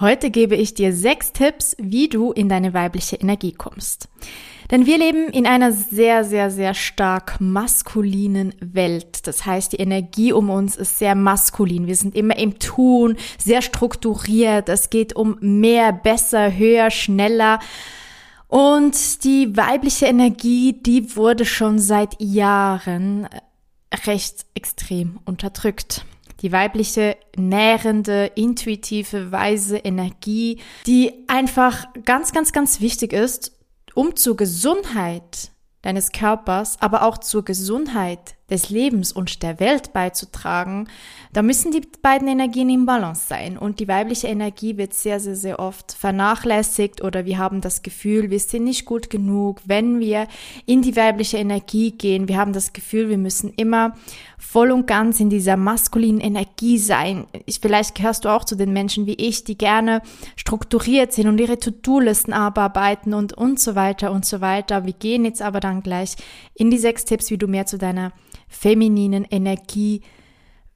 Heute gebe ich dir sechs Tipps, wie du in deine weibliche Energie kommst. Denn wir leben in einer sehr, sehr, sehr stark maskulinen Welt. Das heißt, die Energie um uns ist sehr maskulin. Wir sind immer im Tun, sehr strukturiert. Es geht um mehr, besser, höher, schneller. Und die weibliche Energie, die wurde schon seit Jahren recht extrem unterdrückt. Die weibliche, nährende, intuitive, weise Energie, die einfach ganz, ganz, ganz wichtig ist um zur Gesundheit deines Körpers, aber auch zur Gesundheit des Lebens und der Welt beizutragen, da müssen die beiden Energien im Balance sein. Und die weibliche Energie wird sehr, sehr, sehr oft vernachlässigt oder wir haben das Gefühl, wir sind nicht gut genug, wenn wir in die weibliche Energie gehen. Wir haben das Gefühl, wir müssen immer voll und ganz in dieser maskulinen Energie sein. Ich, vielleicht gehörst du auch zu den Menschen wie ich, die gerne strukturiert sind und ihre To-Do-Listen abarbeiten und, und so weiter und so weiter. Wir gehen jetzt aber dann gleich in die sechs Tipps, wie du mehr zu deiner femininen Energie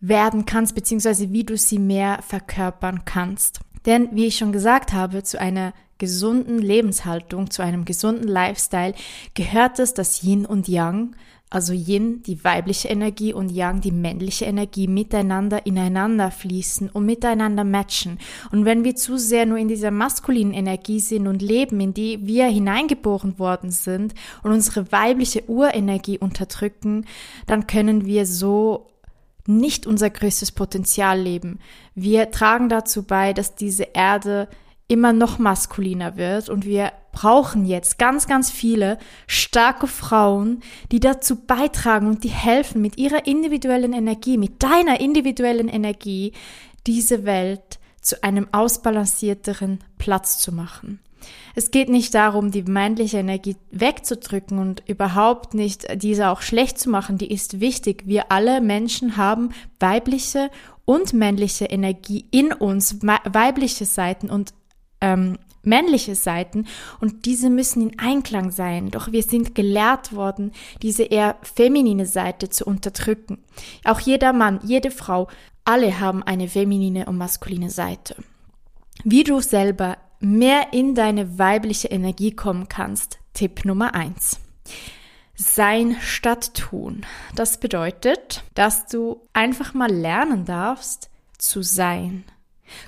werden kannst, beziehungsweise wie du sie mehr verkörpern kannst. Denn, wie ich schon gesagt habe, zu einer gesunden Lebenshaltung, zu einem gesunden Lifestyle gehört es, dass Yin und Yang, also Yin, die weibliche Energie und Yang, die männliche Energie, miteinander ineinander fließen und miteinander matchen. Und wenn wir zu sehr nur in dieser maskulinen Energie sind und leben, in die wir hineingeboren worden sind und unsere weibliche Urenergie unterdrücken, dann können wir so nicht unser größtes Potenzial leben. Wir tragen dazu bei, dass diese Erde immer noch maskuliner wird und wir brauchen jetzt ganz, ganz viele starke Frauen, die dazu beitragen und die helfen mit ihrer individuellen Energie, mit deiner individuellen Energie, diese Welt zu einem ausbalancierteren Platz zu machen. Es geht nicht darum, die männliche Energie wegzudrücken und überhaupt nicht diese auch schlecht zu machen. Die ist wichtig. Wir alle Menschen haben weibliche und männliche Energie in uns, weibliche Seiten und ähm, männliche Seiten und diese müssen in Einklang sein. Doch wir sind gelehrt worden, diese eher feminine Seite zu unterdrücken. Auch jeder Mann, jede Frau, alle haben eine feminine und maskuline Seite. Wie du selber mehr in deine weibliche Energie kommen kannst, Tipp Nummer eins: Sein statt tun. Das bedeutet, dass du einfach mal lernen darfst zu sein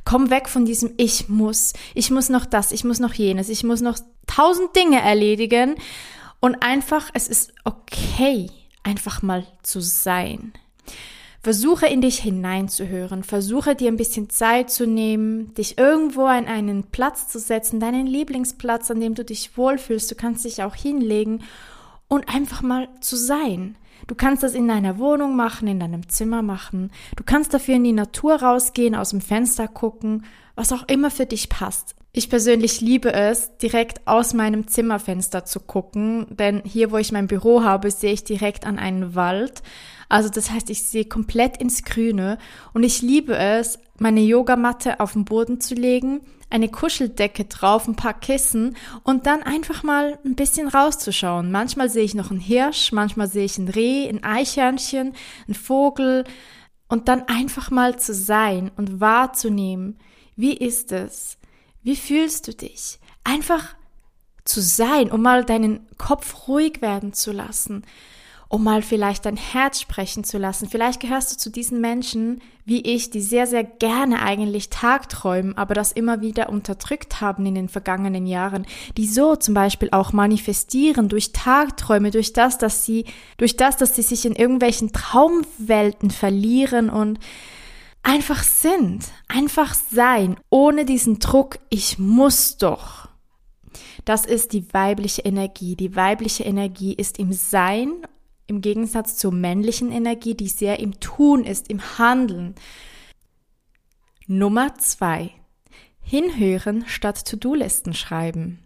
Komm weg von diesem Ich muss, ich muss noch das, ich muss noch jenes, ich muss noch tausend Dinge erledigen und einfach, es ist okay, einfach mal zu sein. Versuche in dich hineinzuhören, versuche dir ein bisschen Zeit zu nehmen, dich irgendwo an einen Platz zu setzen, deinen Lieblingsplatz, an dem du dich wohlfühlst. Du kannst dich auch hinlegen und einfach mal zu sein. Du kannst das in deiner Wohnung machen, in deinem Zimmer machen. Du kannst dafür in die Natur rausgehen, aus dem Fenster gucken, was auch immer für dich passt. Ich persönlich liebe es, direkt aus meinem Zimmerfenster zu gucken, denn hier, wo ich mein Büro habe, sehe ich direkt an einen Wald. Also das heißt, ich sehe komplett ins Grüne und ich liebe es, meine Yogamatte auf den Boden zu legen, eine Kuscheldecke drauf, ein paar Kissen und dann einfach mal ein bisschen rauszuschauen. Manchmal sehe ich noch einen Hirsch, manchmal sehe ich ein Reh, ein Eichhörnchen, ein Vogel und dann einfach mal zu sein und wahrzunehmen, wie ist es? Wie fühlst du dich? Einfach zu sein, um mal deinen Kopf ruhig werden zu lassen um mal vielleicht dein Herz sprechen zu lassen. Vielleicht gehörst du zu diesen Menschen wie ich, die sehr, sehr gerne eigentlich tagträumen, aber das immer wieder unterdrückt haben in den vergangenen Jahren, die so zum Beispiel auch manifestieren durch Tagträume, durch das, dass sie, durch das, dass sie sich in irgendwelchen Traumwelten verlieren und einfach sind, einfach sein, ohne diesen Druck, ich muss doch. Das ist die weibliche Energie. Die weibliche Energie ist im Sein, im Gegensatz zur männlichen Energie, die sehr im Tun ist, im Handeln. Nummer zwei. Hinhören statt To-Do-Listen schreiben.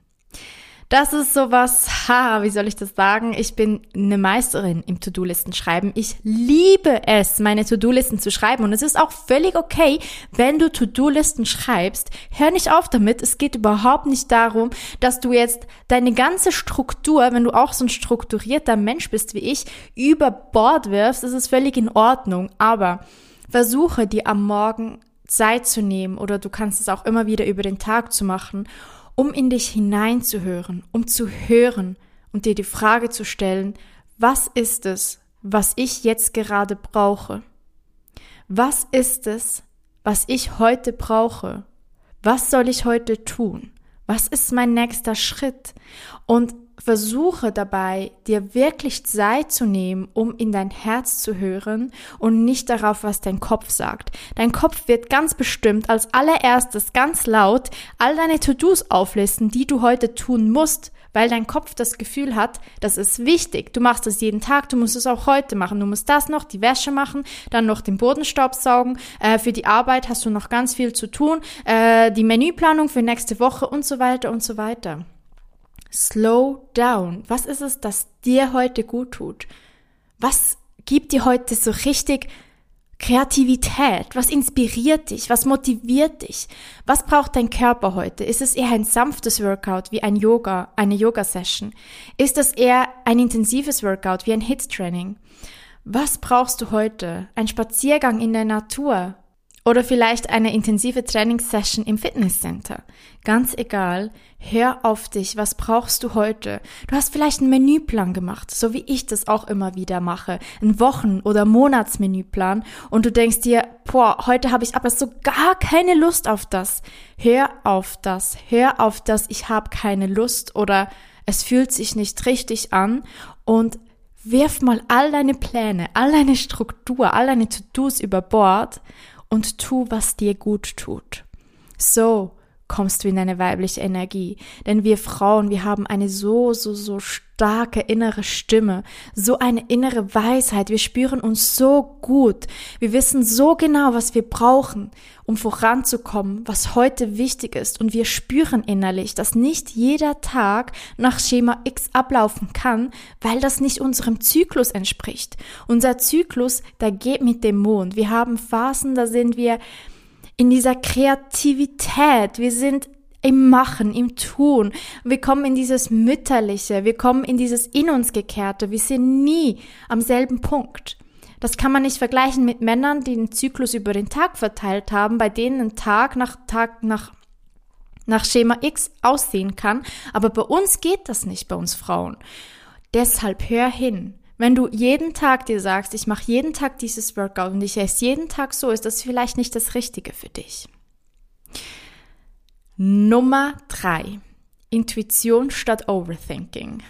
Das ist sowas, ha, wie soll ich das sagen? Ich bin eine Meisterin im To-Do-Listen schreiben. Ich liebe es, meine To-Do-Listen zu schreiben. Und es ist auch völlig okay, wenn du To-Do-Listen schreibst. Hör nicht auf damit. Es geht überhaupt nicht darum, dass du jetzt deine ganze Struktur, wenn du auch so ein strukturierter Mensch bist wie ich, über Bord wirfst. Das ist völlig in Ordnung. Aber versuche dir am Morgen Zeit zu nehmen oder du kannst es auch immer wieder über den Tag zu machen um in dich hineinzuhören, um zu hören und dir die Frage zu stellen, was ist es, was ich jetzt gerade brauche? Was ist es, was ich heute brauche? Was soll ich heute tun? Was ist mein nächster Schritt? Und versuche dabei, dir wirklich Zeit zu nehmen, um in dein Herz zu hören und nicht darauf, was dein Kopf sagt. Dein Kopf wird ganz bestimmt als allererstes ganz laut all deine To-Dos auflisten, die du heute tun musst, weil dein Kopf das Gefühl hat, das ist wichtig. Du machst es jeden Tag, du musst es auch heute machen. Du musst das noch, die Wäsche machen, dann noch den Bodenstaub saugen. Äh, für die Arbeit hast du noch ganz viel zu tun, äh, die Menüplanung für nächste Woche und so weiter und so weiter. Slow down. Was ist es, das dir heute gut tut? Was gibt dir heute so richtig Kreativität? Was inspiriert dich? Was motiviert dich? Was braucht dein Körper heute? Ist es eher ein sanftes Workout wie ein Yoga, eine Yoga-Session? Ist es eher ein intensives Workout wie ein Hit-Training? Was brauchst du heute? Ein Spaziergang in der Natur? Oder vielleicht eine intensive Trainingssession im Fitnesscenter. Ganz egal, hör auf dich, was brauchst du heute? Du hast vielleicht einen Menüplan gemacht, so wie ich das auch immer wieder mache, einen Wochen- oder Monatsmenüplan und du denkst dir, boah, heute habe ich aber so gar keine Lust auf das. Hör auf das, hör auf das, ich habe keine Lust oder es fühlt sich nicht richtig an und wirf mal all deine Pläne, all deine Struktur, all deine To-Dos über Bord und tu, was dir gut tut. So kommst du in deine weibliche Energie. Denn wir Frauen, wir haben eine so, so, so starke innere Stimme, so eine innere Weisheit. Wir spüren uns so gut. Wir wissen so genau, was wir brauchen, um voranzukommen, was heute wichtig ist. Und wir spüren innerlich, dass nicht jeder Tag nach Schema X ablaufen kann, weil das nicht unserem Zyklus entspricht. Unser Zyklus, da geht mit dem Mond. Wir haben Phasen, da sind wir in dieser Kreativität. Wir sind im Machen, im Tun. Wir kommen in dieses Mütterliche, wir kommen in dieses in uns gekehrte. Wir sind nie am selben Punkt. Das kann man nicht vergleichen mit Männern, die den Zyklus über den Tag verteilt haben, bei denen ein Tag nach Tag nach nach Schema X aussehen kann. Aber bei uns geht das nicht, bei uns Frauen. Deshalb hör hin. Wenn du jeden Tag dir sagst, ich mache jeden Tag dieses Workout und ich esse jeden Tag so, ist das vielleicht nicht das Richtige für dich. Nummer drei: Intuition statt Overthinking.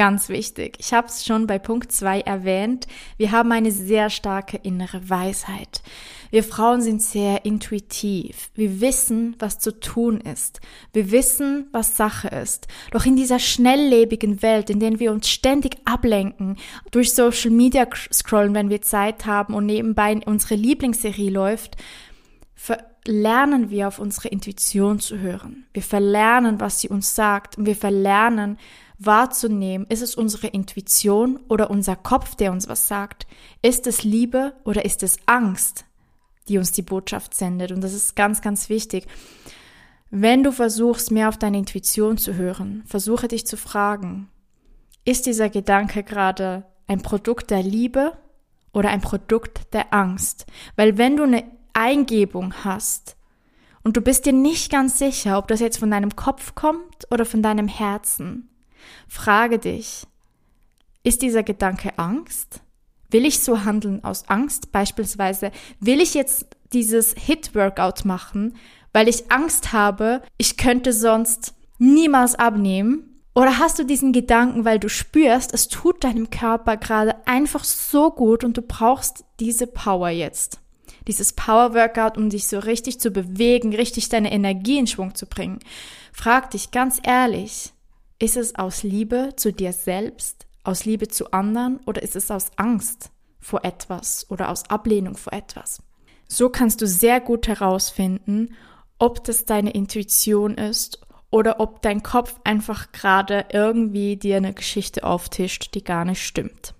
Ganz wichtig. Ich habe es schon bei Punkt 2 erwähnt. Wir haben eine sehr starke innere Weisheit. Wir Frauen sind sehr intuitiv. Wir wissen, was zu tun ist. Wir wissen, was Sache ist. Doch in dieser schnelllebigen Welt, in der wir uns ständig ablenken, durch Social Media scrollen, wenn wir Zeit haben und nebenbei unsere Lieblingsserie läuft, verlernen wir auf unsere Intuition zu hören. Wir verlernen, was sie uns sagt und wir verlernen, wahrzunehmen, ist es unsere Intuition oder unser Kopf, der uns was sagt? Ist es Liebe oder ist es Angst, die uns die Botschaft sendet? Und das ist ganz, ganz wichtig. Wenn du versuchst, mehr auf deine Intuition zu hören, versuche dich zu fragen, ist dieser Gedanke gerade ein Produkt der Liebe oder ein Produkt der Angst? Weil wenn du eine Eingebung hast und du bist dir nicht ganz sicher, ob das jetzt von deinem Kopf kommt oder von deinem Herzen, Frage dich, ist dieser Gedanke Angst? Will ich so handeln aus Angst? Beispielsweise, will ich jetzt dieses Hit-Workout machen, weil ich Angst habe, ich könnte sonst niemals abnehmen? Oder hast du diesen Gedanken, weil du spürst, es tut deinem Körper gerade einfach so gut und du brauchst diese Power jetzt? Dieses Power-Workout, um dich so richtig zu bewegen, richtig deine Energie in Schwung zu bringen. frag dich ganz ehrlich, ist es aus Liebe zu dir selbst, aus Liebe zu anderen oder ist es aus Angst vor etwas oder aus Ablehnung vor etwas? So kannst du sehr gut herausfinden, ob das deine Intuition ist oder ob dein Kopf einfach gerade irgendwie dir eine Geschichte auftischt, die gar nicht stimmt.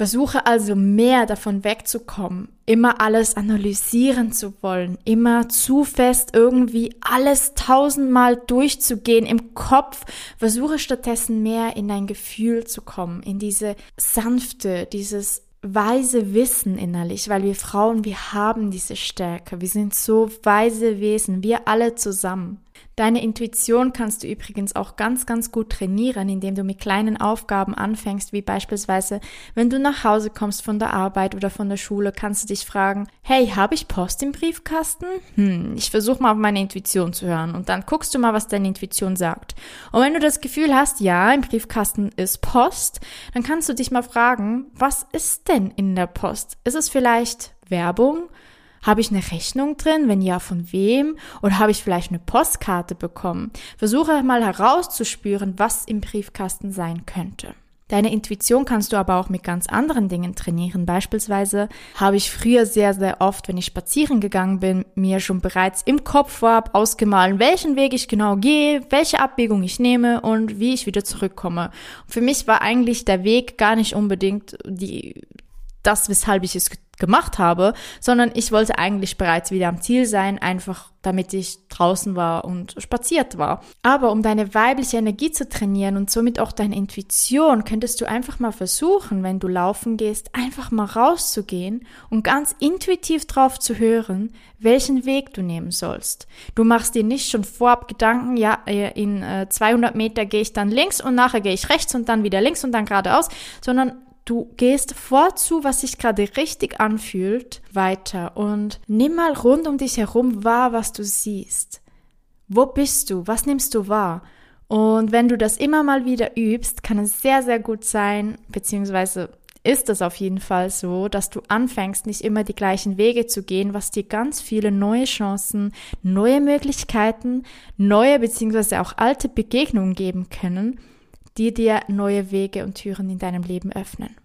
Versuche also mehr davon wegzukommen, immer alles analysieren zu wollen, immer zu fest irgendwie alles tausendmal durchzugehen im Kopf. Versuche stattdessen mehr in dein Gefühl zu kommen, in diese sanfte, dieses weise Wissen innerlich, weil wir Frauen, wir haben diese Stärke. Wir sind so weise Wesen, wir alle zusammen. Deine Intuition kannst du übrigens auch ganz, ganz gut trainieren, indem du mit kleinen Aufgaben anfängst, wie beispielsweise, wenn du nach Hause kommst von der Arbeit oder von der Schule, kannst du dich fragen, hey, habe ich Post im Briefkasten? Hm, ich versuche mal auf meine Intuition zu hören und dann guckst du mal, was deine Intuition sagt. Und wenn du das Gefühl hast, ja, im Briefkasten ist Post, dann kannst du dich mal fragen, was ist denn in der Post? Ist es vielleicht Werbung? Habe ich eine Rechnung drin? Wenn ja, von wem? Oder habe ich vielleicht eine Postkarte bekommen? Versuche mal herauszuspüren, was im Briefkasten sein könnte. Deine Intuition kannst du aber auch mit ganz anderen Dingen trainieren. Beispielsweise habe ich früher sehr, sehr oft, wenn ich spazieren gegangen bin, mir schon bereits im Kopf vorab ausgemahlen, welchen Weg ich genau gehe, welche Abbiegung ich nehme und wie ich wieder zurückkomme. Für mich war eigentlich der Weg gar nicht unbedingt die, das, weshalb ich es gemacht habe, sondern ich wollte eigentlich bereits wieder am Ziel sein, einfach damit ich draußen war und spaziert war. Aber um deine weibliche Energie zu trainieren und somit auch deine Intuition, könntest du einfach mal versuchen, wenn du laufen gehst, einfach mal rauszugehen und ganz intuitiv drauf zu hören, welchen Weg du nehmen sollst. Du machst dir nicht schon vorab Gedanken, ja, äh, in 200 äh, Meter gehe ich dann links und nachher gehe ich rechts und dann wieder links und dann geradeaus, sondern Du gehst vorzu, was sich gerade richtig anfühlt, weiter und nimm mal rund um dich herum wahr, was du siehst. Wo bist du? Was nimmst du wahr? Und wenn du das immer mal wieder übst, kann es sehr, sehr gut sein, beziehungsweise ist es auf jeden Fall so, dass du anfängst, nicht immer die gleichen Wege zu gehen, was dir ganz viele neue Chancen, neue Möglichkeiten, neue beziehungsweise auch alte Begegnungen geben können, die dir neue Wege und Türen in deinem Leben öffnen.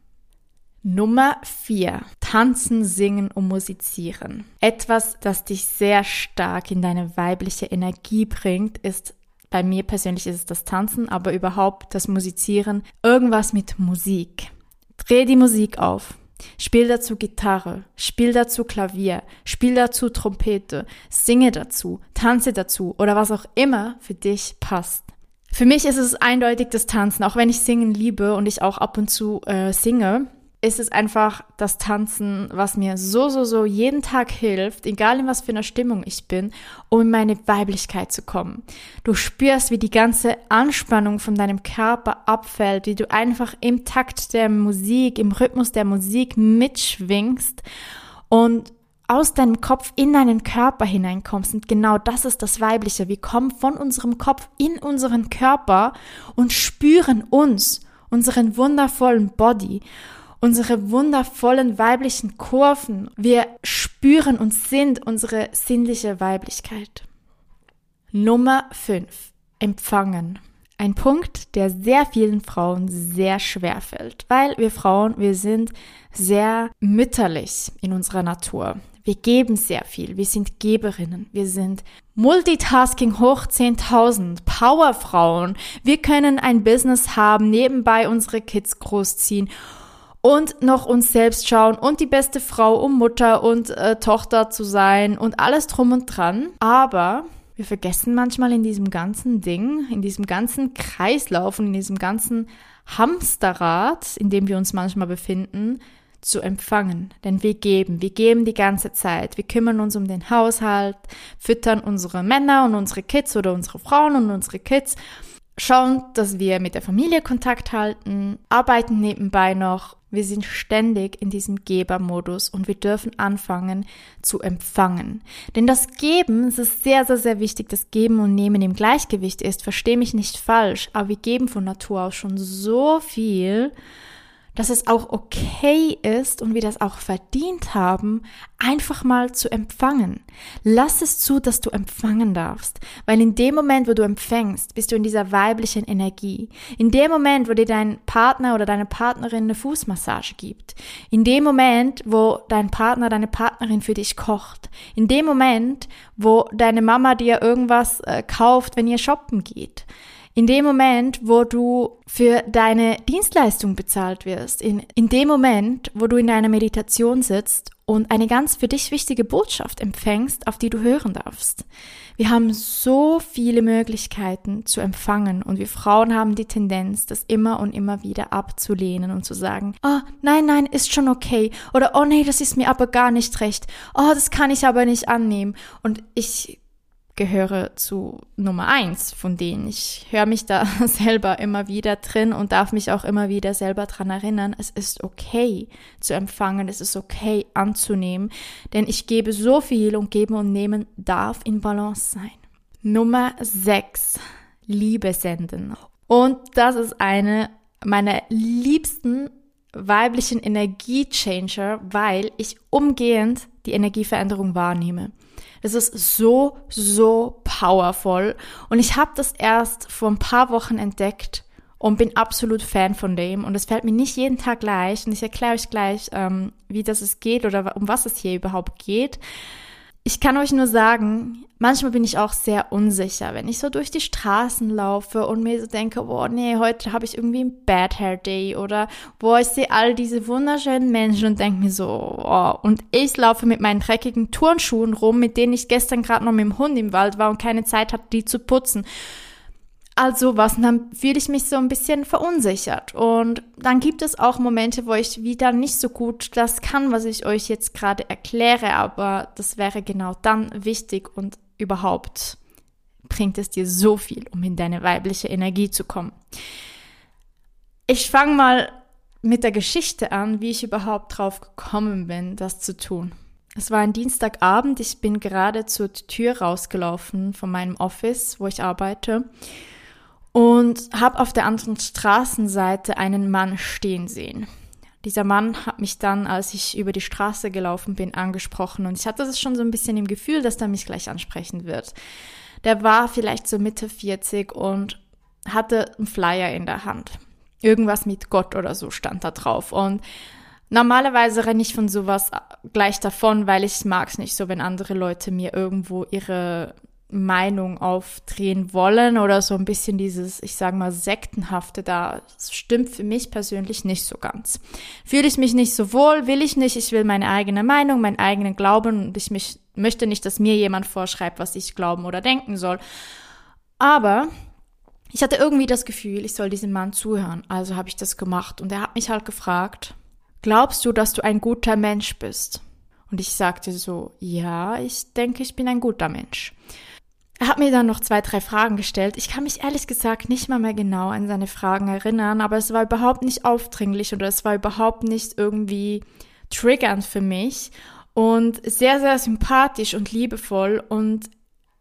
Nummer 4. Tanzen, singen und musizieren. Etwas, das dich sehr stark in deine weibliche Energie bringt, ist bei mir persönlich ist es das Tanzen, aber überhaupt das Musizieren. Irgendwas mit Musik. Dreh die Musik auf. Spiel dazu Gitarre, spiel dazu Klavier, spiel dazu Trompete, singe dazu, tanze dazu oder was auch immer für dich passt. Für mich ist es eindeutig das Tanzen, auch wenn ich Singen liebe und ich auch ab und zu äh, singe ist es einfach das Tanzen, was mir so, so, so jeden Tag hilft, egal in was für einer Stimmung ich bin, um in meine Weiblichkeit zu kommen. Du spürst, wie die ganze Anspannung von deinem Körper abfällt, wie du einfach im Takt der Musik, im Rhythmus der Musik mitschwingst und aus deinem Kopf in deinen Körper hineinkommst. Und genau das ist das Weibliche. Wir kommen von unserem Kopf in unseren Körper und spüren uns, unseren wundervollen Body unsere wundervollen weiblichen Kurven. Wir spüren und sind unsere sinnliche Weiblichkeit. Nummer 5. Empfangen. Ein Punkt, der sehr vielen Frauen sehr schwer fällt, weil wir Frauen, wir sind sehr mütterlich in unserer Natur. Wir geben sehr viel. Wir sind Geberinnen. Wir sind Multitasking hoch 10.000. Powerfrauen. Wir können ein Business haben, nebenbei unsere Kids großziehen und noch uns selbst schauen und die beste Frau und Mutter und äh, Tochter zu sein und alles drum und dran. Aber wir vergessen manchmal in diesem ganzen Ding, in diesem ganzen Kreislauf und in diesem ganzen Hamsterrad, in dem wir uns manchmal befinden, zu empfangen. Denn wir geben, wir geben die ganze Zeit. Wir kümmern uns um den Haushalt, füttern unsere Männer und unsere Kids oder unsere Frauen und unsere Kids, schauen, dass wir mit der Familie Kontakt halten, arbeiten nebenbei noch wir sind ständig in diesem Gebermodus und wir dürfen anfangen zu empfangen. Denn das Geben, es ist sehr, sehr, sehr wichtig, dass Geben und Nehmen im Gleichgewicht ist. Verstehe mich nicht falsch, aber wir geben von Natur aus schon so viel, dass es auch okay ist und wir das auch verdient haben, einfach mal zu empfangen. Lass es zu, dass du empfangen darfst, weil in dem Moment, wo du empfängst, bist du in dieser weiblichen Energie. In dem Moment, wo dir dein Partner oder deine Partnerin eine Fußmassage gibt. In dem Moment, wo dein Partner, deine Partnerin für dich kocht. In dem Moment, wo deine Mama dir irgendwas äh, kauft, wenn ihr shoppen geht. In dem Moment, wo du für deine Dienstleistung bezahlt wirst, in, in dem Moment, wo du in deiner Meditation sitzt und eine ganz für dich wichtige Botschaft empfängst, auf die du hören darfst. Wir haben so viele Möglichkeiten zu empfangen und wir Frauen haben die Tendenz, das immer und immer wieder abzulehnen und zu sagen, oh, nein, nein, ist schon okay oder oh nee, das ist mir aber gar nicht recht. Oh, das kann ich aber nicht annehmen. Und ich gehöre zu Nummer eins von denen. Ich höre mich da selber immer wieder drin und darf mich auch immer wieder selber dran erinnern, es ist okay zu empfangen, es ist okay anzunehmen, denn ich gebe so viel und geben und nehmen darf in Balance sein. Nummer sechs, Liebe senden. Und das ist eine meiner liebsten weiblichen Energiechanger, weil ich umgehend die Energieveränderung wahrnehme. Es ist so, so powerful. Und ich habe das erst vor ein paar Wochen entdeckt und bin absolut Fan von dem. Und es fällt mir nicht jeden Tag gleich. Und ich erkläre euch gleich, ähm, wie das es geht oder um was es hier überhaupt geht. Ich kann euch nur sagen, manchmal bin ich auch sehr unsicher, wenn ich so durch die Straßen laufe und mir so denke, boah, nee, heute habe ich irgendwie ein Bad Hair Day oder boah, ich sehe all diese wunderschönen Menschen und denke mir so, oh, und ich laufe mit meinen dreckigen Turnschuhen rum, mit denen ich gestern gerade noch mit dem Hund im Wald war und keine Zeit hatte, die zu putzen also was, dann fühle ich mich so ein bisschen verunsichert. Und dann gibt es auch Momente, wo ich wieder nicht so gut das kann, was ich euch jetzt gerade erkläre, aber das wäre genau dann wichtig und überhaupt bringt es dir so viel, um in deine weibliche Energie zu kommen. Ich fange mal mit der Geschichte an, wie ich überhaupt drauf gekommen bin, das zu tun. Es war ein Dienstagabend, ich bin gerade zur Tür rausgelaufen von meinem Office, wo ich arbeite und habe auf der anderen Straßenseite einen Mann stehen sehen. Dieser Mann hat mich dann, als ich über die Straße gelaufen bin, angesprochen und ich hatte das schon so ein bisschen im Gefühl, dass er mich gleich ansprechen wird. Der war vielleicht so Mitte 40 und hatte einen Flyer in der Hand. Irgendwas mit Gott oder so stand da drauf und Normalerweise renne ich von sowas gleich davon, weil ich mag es nicht so, wenn andere Leute mir irgendwo ihre Meinung aufdrehen wollen oder so ein bisschen dieses, ich sage mal, sektenhafte da stimmt für mich persönlich nicht so ganz. Fühle ich mich nicht so wohl, will ich nicht, ich will meine eigene Meinung, meinen eigenen Glauben und ich mich, möchte nicht, dass mir jemand vorschreibt, was ich glauben oder denken soll. Aber ich hatte irgendwie das Gefühl, ich soll diesem Mann zuhören, also habe ich das gemacht und er hat mich halt gefragt, glaubst du, dass du ein guter Mensch bist? Und ich sagte so, ja, ich denke, ich bin ein guter Mensch. Er hat mir dann noch zwei, drei Fragen gestellt. Ich kann mich ehrlich gesagt nicht mal mehr genau an seine Fragen erinnern, aber es war überhaupt nicht aufdringlich oder es war überhaupt nicht irgendwie triggernd für mich und sehr, sehr sympathisch und liebevoll und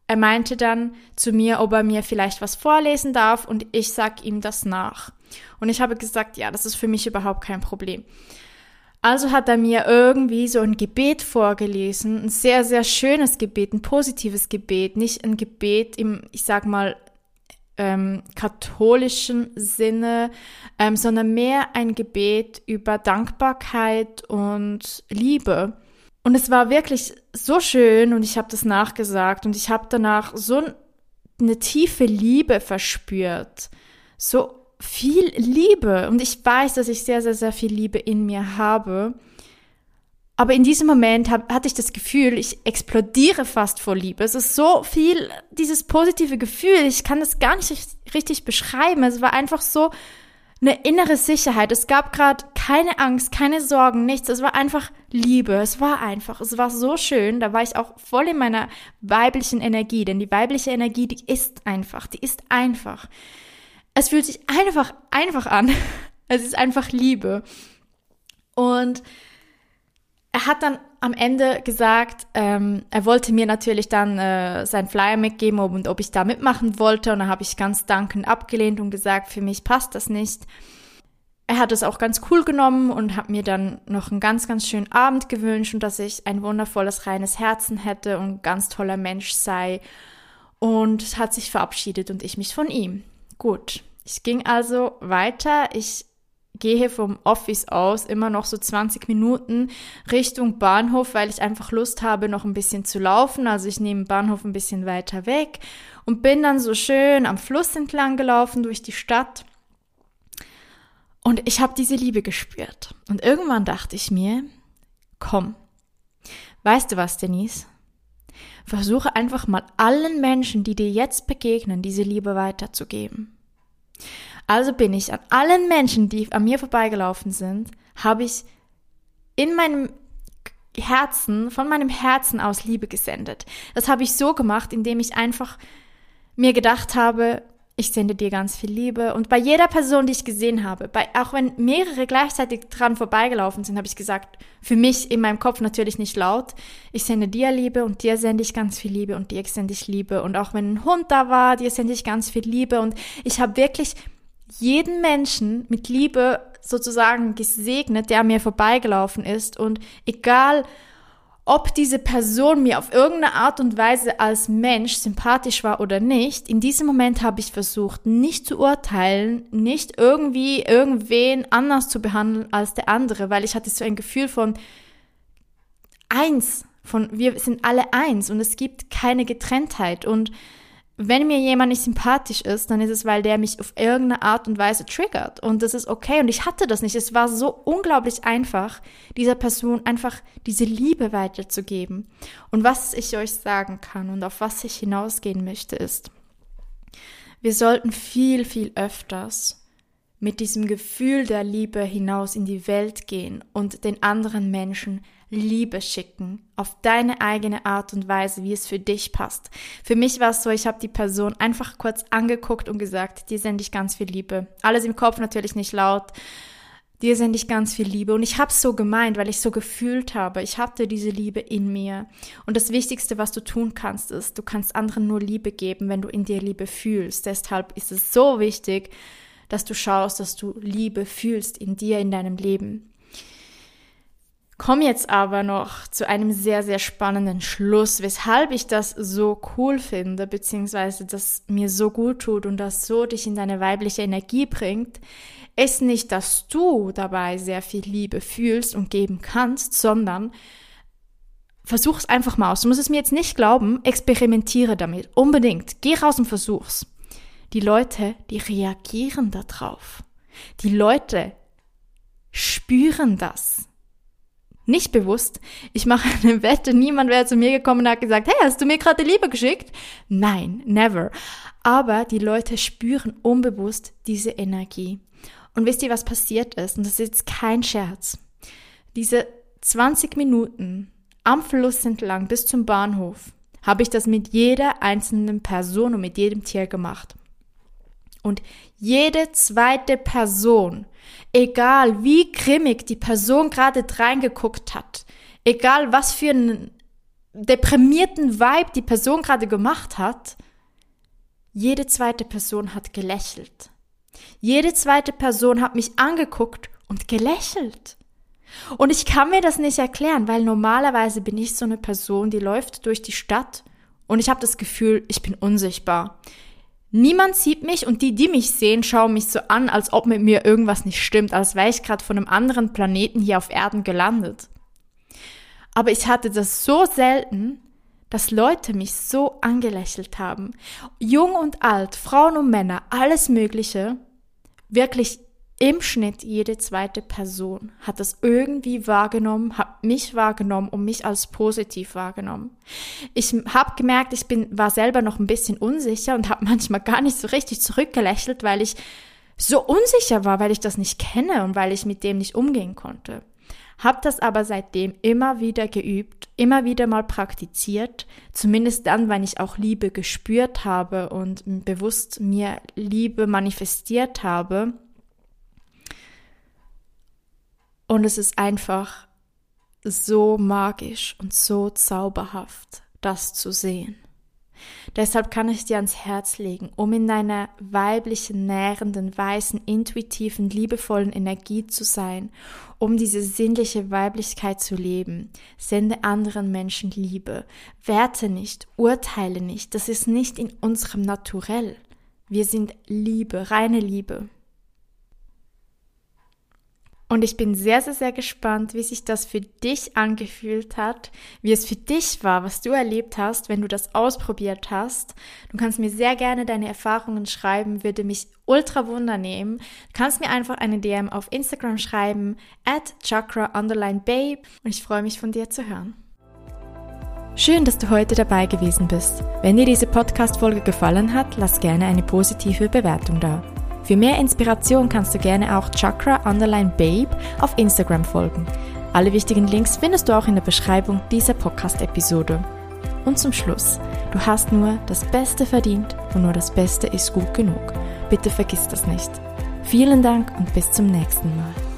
er meinte dann zu mir, ob er mir vielleicht was vorlesen darf und ich sag ihm das nach. Und ich habe gesagt, ja, das ist für mich überhaupt kein Problem. Also hat er mir irgendwie so ein Gebet vorgelesen, ein sehr, sehr schönes Gebet, ein positives Gebet, nicht ein Gebet im, ich sag mal, ähm, katholischen Sinne, ähm, sondern mehr ein Gebet über Dankbarkeit und Liebe. Und es war wirklich so schön und ich habe das nachgesagt und ich habe danach so eine tiefe Liebe verspürt, so viel Liebe und ich weiß, dass ich sehr, sehr, sehr viel Liebe in mir habe. Aber in diesem Moment hab, hatte ich das Gefühl, ich explodiere fast vor Liebe. Es ist so viel, dieses positive Gefühl, ich kann das gar nicht richtig beschreiben. Es war einfach so eine innere Sicherheit. Es gab gerade keine Angst, keine Sorgen, nichts. Es war einfach Liebe. Es war einfach. Es war so schön. Da war ich auch voll in meiner weiblichen Energie. Denn die weibliche Energie, die ist einfach. Die ist einfach. Es fühlt sich einfach, einfach an. Es ist einfach Liebe. Und er hat dann am Ende gesagt, ähm, er wollte mir natürlich dann äh, seinen Flyer mitgeben und ob ich da mitmachen wollte. Und dann habe ich ganz dankend abgelehnt und gesagt, für mich passt das nicht. er hat es auch ganz cool genommen und hat mir dann noch einen ganz, ganz schönen Abend gewünscht und dass ich ein wundervolles, reines Herzen hätte und ganz toller Mensch sei. Und hat sich verabschiedet und ich mich von ihm. Gut, ich ging also weiter. Ich gehe vom Office aus immer noch so 20 Minuten Richtung Bahnhof, weil ich einfach Lust habe, noch ein bisschen zu laufen. Also ich nehme Bahnhof ein bisschen weiter weg und bin dann so schön am Fluss entlang gelaufen durch die Stadt und ich habe diese Liebe gespürt. Und irgendwann dachte ich mir, komm, weißt du was, Denise? Versuche einfach mal allen Menschen, die dir jetzt begegnen, diese Liebe weiterzugeben. Also bin ich an allen Menschen, die an mir vorbeigelaufen sind, habe ich in meinem Herzen, von meinem Herzen aus Liebe gesendet. Das habe ich so gemacht, indem ich einfach mir gedacht habe, ich sende dir ganz viel Liebe. Und bei jeder Person, die ich gesehen habe, bei, auch wenn mehrere gleichzeitig dran vorbeigelaufen sind, habe ich gesagt, für mich in meinem Kopf natürlich nicht laut, ich sende dir Liebe und dir sende ich ganz viel Liebe und dir sende ich Liebe. Und auch wenn ein Hund da war, dir sende ich ganz viel Liebe. Und ich habe wirklich jeden Menschen mit Liebe sozusagen gesegnet, der mir vorbeigelaufen ist. Und egal, ob diese Person mir auf irgendeine Art und Weise als Mensch sympathisch war oder nicht, in diesem Moment habe ich versucht, nicht zu urteilen, nicht irgendwie irgendwen anders zu behandeln als der andere, weil ich hatte so ein Gefühl von eins, von wir sind alle eins und es gibt keine Getrenntheit. Und wenn mir jemand nicht sympathisch ist, dann ist es, weil der mich auf irgendeine Art und Weise triggert. Und das ist okay. Und ich hatte das nicht. Es war so unglaublich einfach, dieser Person einfach diese Liebe weiterzugeben. Und was ich euch sagen kann und auf was ich hinausgehen möchte, ist, wir sollten viel, viel öfters mit diesem Gefühl der Liebe hinaus in die Welt gehen und den anderen Menschen Liebe schicken, auf deine eigene Art und Weise, wie es für dich passt. Für mich war es so, ich habe die Person einfach kurz angeguckt und gesagt, dir sende ich ganz viel Liebe. Alles im Kopf natürlich nicht laut. Dir sende ich ganz viel Liebe. Und ich habe es so gemeint, weil ich so gefühlt habe. Ich hatte diese Liebe in mir. Und das Wichtigste, was du tun kannst, ist, du kannst anderen nur Liebe geben, wenn du in dir Liebe fühlst. Deshalb ist es so wichtig, dass du schaust, dass du Liebe fühlst in dir, in deinem Leben. Komm jetzt aber noch zu einem sehr, sehr spannenden Schluss, weshalb ich das so cool finde, beziehungsweise das mir so gut tut und das so dich in deine weibliche Energie bringt, ist nicht, dass du dabei sehr viel Liebe fühlst und geben kannst, sondern versuch's einfach mal aus. Du musst es mir jetzt nicht glauben, experimentiere damit. Unbedingt. Geh raus und versuch's. Die Leute, die reagieren darauf. Die Leute spüren das nicht bewusst. Ich mache eine Wette, niemand wäre zu mir gekommen und hat gesagt, hey, hast du mir gerade Liebe geschickt? Nein, never. Aber die Leute spüren unbewusst diese Energie. Und wisst ihr, was passiert ist? Und das ist jetzt kein Scherz. Diese 20 Minuten am Fluss entlang bis zum Bahnhof habe ich das mit jeder einzelnen Person und mit jedem Tier gemacht. Und jede zweite Person egal wie grimmig die Person gerade reingeguckt hat, egal was für einen deprimierten Vibe die Person gerade gemacht hat, jede zweite Person hat gelächelt. Jede zweite Person hat mich angeguckt und gelächelt. Und ich kann mir das nicht erklären, weil normalerweise bin ich so eine Person, die läuft durch die Stadt und ich habe das Gefühl, ich bin unsichtbar. Niemand sieht mich und die, die mich sehen, schauen mich so an, als ob mit mir irgendwas nicht stimmt, als wäre ich gerade von einem anderen Planeten hier auf Erden gelandet. Aber ich hatte das so selten, dass Leute mich so angelächelt haben. Jung und alt, Frauen und Männer, alles Mögliche. Wirklich im Schnitt jede zweite Person hat das irgendwie wahrgenommen, hat mich wahrgenommen und mich als positiv wahrgenommen. Ich habe gemerkt, ich bin war selber noch ein bisschen unsicher und habe manchmal gar nicht so richtig zurückgelächelt, weil ich so unsicher war, weil ich das nicht kenne und weil ich mit dem nicht umgehen konnte. Hab das aber seitdem immer wieder geübt, immer wieder mal praktiziert, zumindest dann, wenn ich auch Liebe gespürt habe und bewusst mir Liebe manifestiert habe und es ist einfach so magisch und so zauberhaft, das zu sehen. Deshalb kann ich dir ans Herz legen, um in deiner weiblichen, nährenden, weißen, intuitiven, liebevollen Energie zu sein, um diese sinnliche Weiblichkeit zu leben. Sende anderen Menschen Liebe. Werte nicht, urteile nicht. Das ist nicht in unserem Naturell. Wir sind Liebe, reine Liebe. Und ich bin sehr, sehr, sehr gespannt, wie sich das für dich angefühlt hat, wie es für dich war, was du erlebt hast, wenn du das ausprobiert hast. Du kannst mir sehr gerne deine Erfahrungen schreiben, würde mich ultra Wunder nehmen. Du kannst mir einfach eine DM auf Instagram schreiben, at chakra babe und ich freue mich von dir zu hören. Schön, dass du heute dabei gewesen bist. Wenn dir diese Podcast-Folge gefallen hat, lass gerne eine positive Bewertung da. Für mehr Inspiration kannst du gerne auch Chakra Underline Babe auf Instagram folgen. Alle wichtigen Links findest du auch in der Beschreibung dieser Podcast-Episode. Und zum Schluss, du hast nur das Beste verdient und nur das Beste ist gut genug. Bitte vergiss das nicht. Vielen Dank und bis zum nächsten Mal.